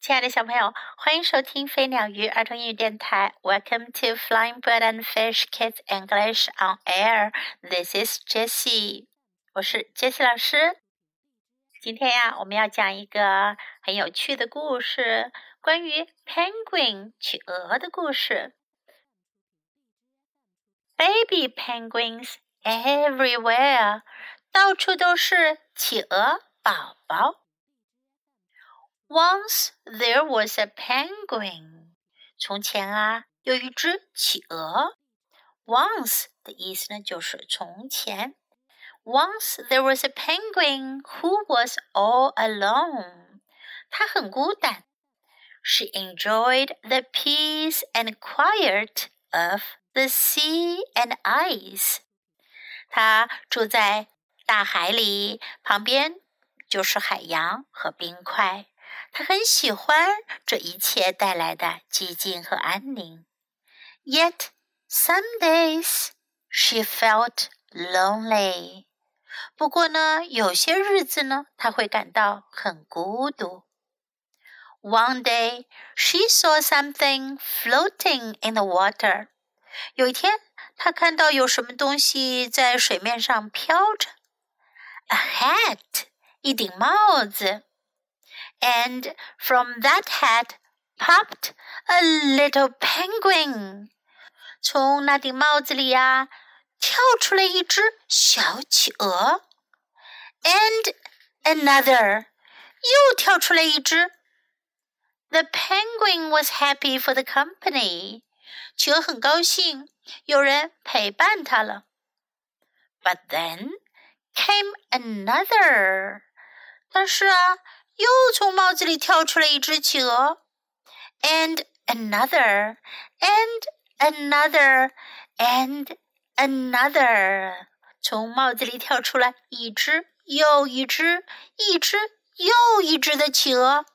亲爱的小朋友，欢迎收听飞鸟鱼儿童英语电台。Welcome to Flying Bird and Fish Kids English on Air. This is Jessie，我是 Jessie 老师。今天呀，我们要讲一个很有趣的故事，关于 penguin 企鹅的故事。Baby penguins everywhere，到处都是企鹅宝宝。Once there was a penguin。从前啊，有一只企鹅。Once 的意思呢，就是从前。Once there was a penguin who was all alone。他很孤单。She enjoyed the peace and quiet of the sea and ice。她住在大海里，旁边就是海洋和冰块。 他很喜欢这一切带来的寂静和安宁。Yet some days she felt lonely。不过呢，有些日子呢，她会感到很孤独。One day she saw something floating in the water。有一天，她看到有什么东西在水面上飘着。A hat，一顶帽子。and from that hat popped a little penguin。从那顶帽子里呀，跳出来一只小企鹅，and another，又跳出来一只。The penguin was happy for the company。企鹅很高兴，有人陪伴它了。But then came another。但是啊， 又从帽子里跳出来一只企鹅，and another, and another, and another，从帽子里跳出来一只又一只，一只又一只的企鹅。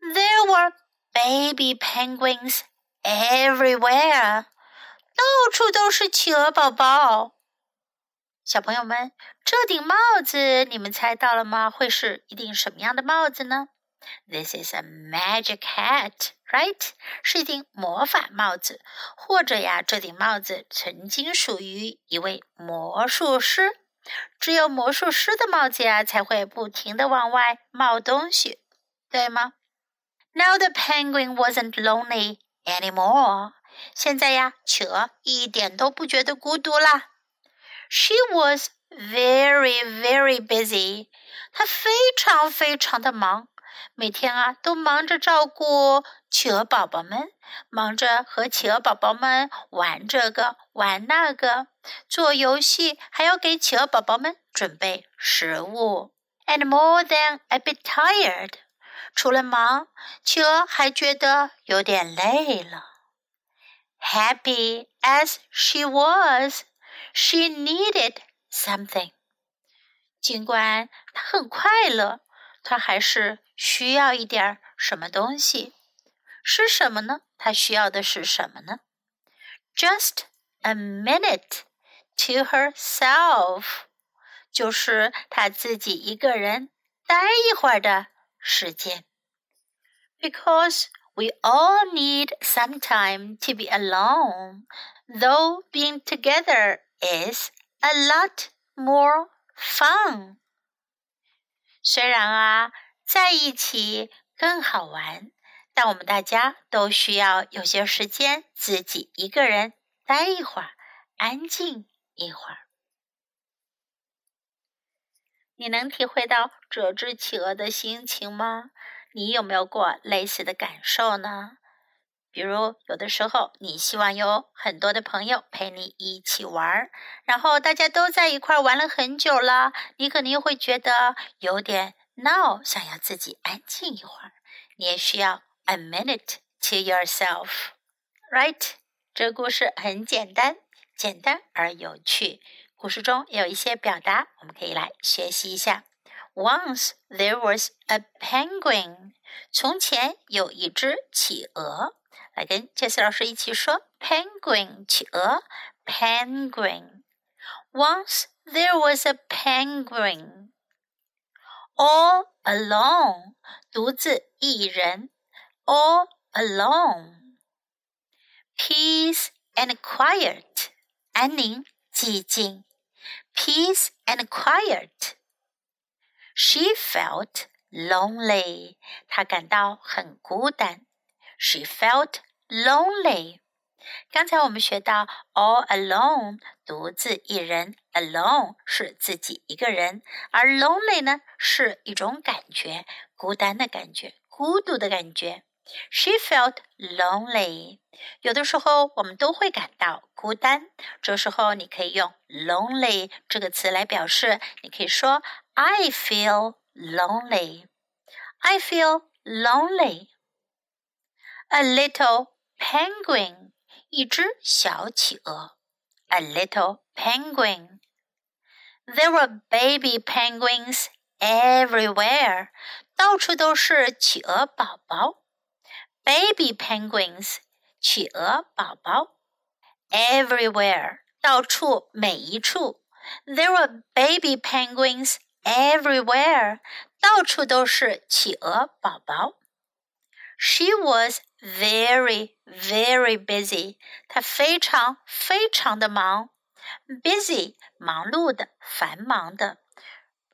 There were baby penguins everywhere，到处都是企鹅宝宝。 小朋友们，这顶帽子你们猜到了吗？会是一顶什么样的帽子呢？This is a magic hat, right？是一顶魔法帽子，或者呀，这顶帽子曾经属于一位魔术师。只有魔术师的帽子呀，才会不停的往外冒东西，对吗？Now the penguin wasn't lonely anymore。现在呀，企鹅一点都不觉得孤独啦。She was very, very busy. 她非常非常的忙，每天啊都忙着照顾企鹅宝宝们，忙着和企鹅宝宝们玩这个玩那个，做游戏，还要给企鹅宝宝们准备食物。And more than a bit tired. 除了忙，企鹅还觉得有点累了。Happy as she was. She needed something。尽管她很快乐，她还是需要一点什么东西。是什么呢？她需要的是什么呢？Just a minute to herself，就是她自己一个人待一会儿的时间。Because we all need some time to be alone, though being together is a lot more fun。虽然啊，在一起更好玩，但我们大家都需要有些时间自己一个人待一会儿，安静一会儿。你能体会到这只企鹅的心情吗？你有没有过类似的感受呢？比如，有的时候你希望有很多的朋友陪你一起玩，然后大家都在一块玩了很久了，你可能会觉得有点闹，想要自己安静一会儿。你也需要 a minute to yourself，right？这故事很简单，简单而有趣。故事中有一些表达，我们可以来学习一下。Once there was a penguin，从前有一只企鹅。来跟 Jessie 老师一起说：penguin 企鹅，penguin。Once there was a penguin. all alone，独自一人，all alone。Peace and quiet，安宁寂静。Peace and quiet。She felt lonely，她感到很孤单。She felt lonely。刚才我们学到 all alone，独自一人，alone 是自己一个人，而 lonely 呢是一种感觉，孤单的感觉，孤独的感觉。She felt lonely。有的时候我们都会感到孤单，这时候你可以用 lonely 这个词来表示。你可以说 I feel lonely。I feel lonely. A little penguin 一只小企鹅，a little penguin. There were baby penguins everywhere. 到处都是企鹅宝宝，baby penguins，企鹅宝宝，everywhere，到处每一处。There were baby penguins everywhere，到处都是企鹅宝宝。She was very, very busy. 她非常非常的忙。Busy，忙碌的，繁忙的。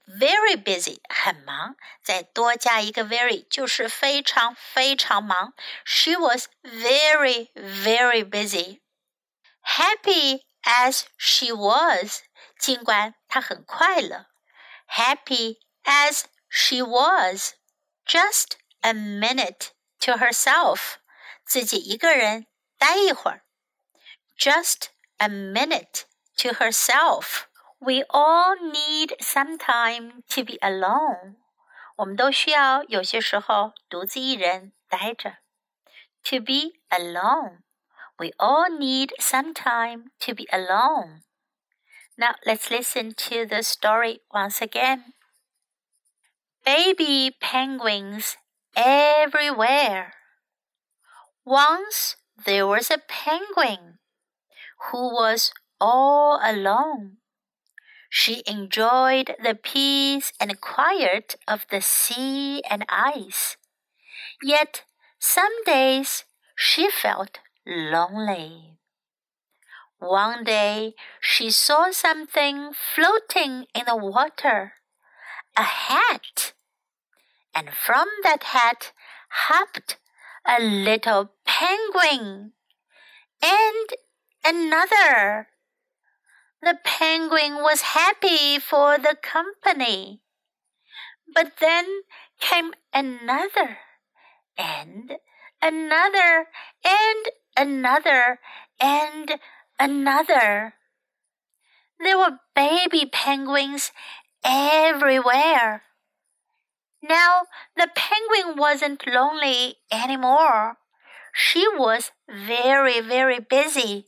Very busy，很忙。再多加一个 very，就是非常非常忙。She was very, very busy. Happy as she was，尽管她很快乐。Happy as she was. Just a minute to herself，自己一个人待一会儿。Just a minute to herself. We all need some time to be alone. 我们都需要有些时候独自一人待着。To be alone. We all need some time to be alone. Now let's listen to the story once again. Baby penguins everywhere. Once there was a penguin who was all alone. She enjoyed the peace and quiet of the sea and ice. Yet some days she felt lonely. One day she saw something floating in the water a hat and from that hat hopped a little penguin and another. The penguin was happy for the company. But then came another and another and another and another. There were baby penguins everywhere. Now the penguin wasn't lonely anymore. She was very, very busy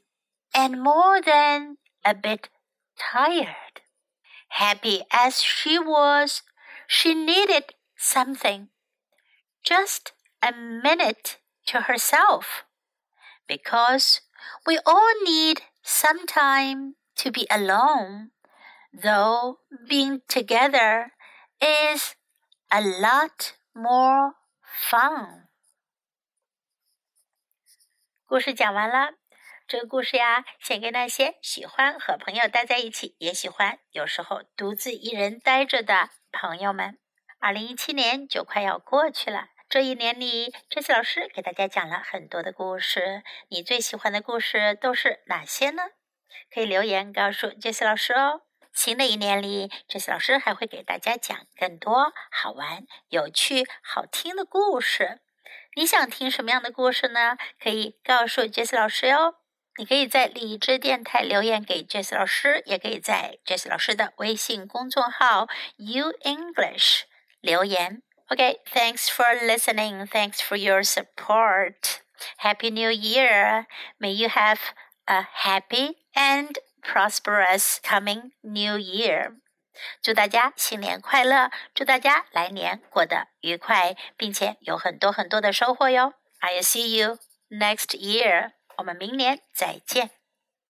and more than a bit tired. Happy as she was, she needed something. Just a minute to herself. Because we all need some time to be alone, though being together is a lot more fun。故事讲完了，这个故事呀，献给那些喜欢和朋友待在一起，也喜欢有时候独自一人待着的朋友们。二零一七年就快要过去了，这一年里，这次老师给大家讲了很多的故事。你最喜欢的故事都是哪些呢？可以留言告诉杰斯老师哦。新的一年里，这次老师还会给大家讲更多好玩、有趣、好听的故事。你想听什么样的故事呢？可以告诉杰斯老师哟。你可以在荔枝电台留言给杰斯老师，也可以在杰斯老师的微信公众号 “You English” 留言。OK，thanks for listening. Thanks for your support. Happy New Year. May you have a happy and prosperous coming new year！祝大家新年快乐！祝大家来年过得愉快，并且有很多很多的收获哟！I'll see you next year！我们明年再见。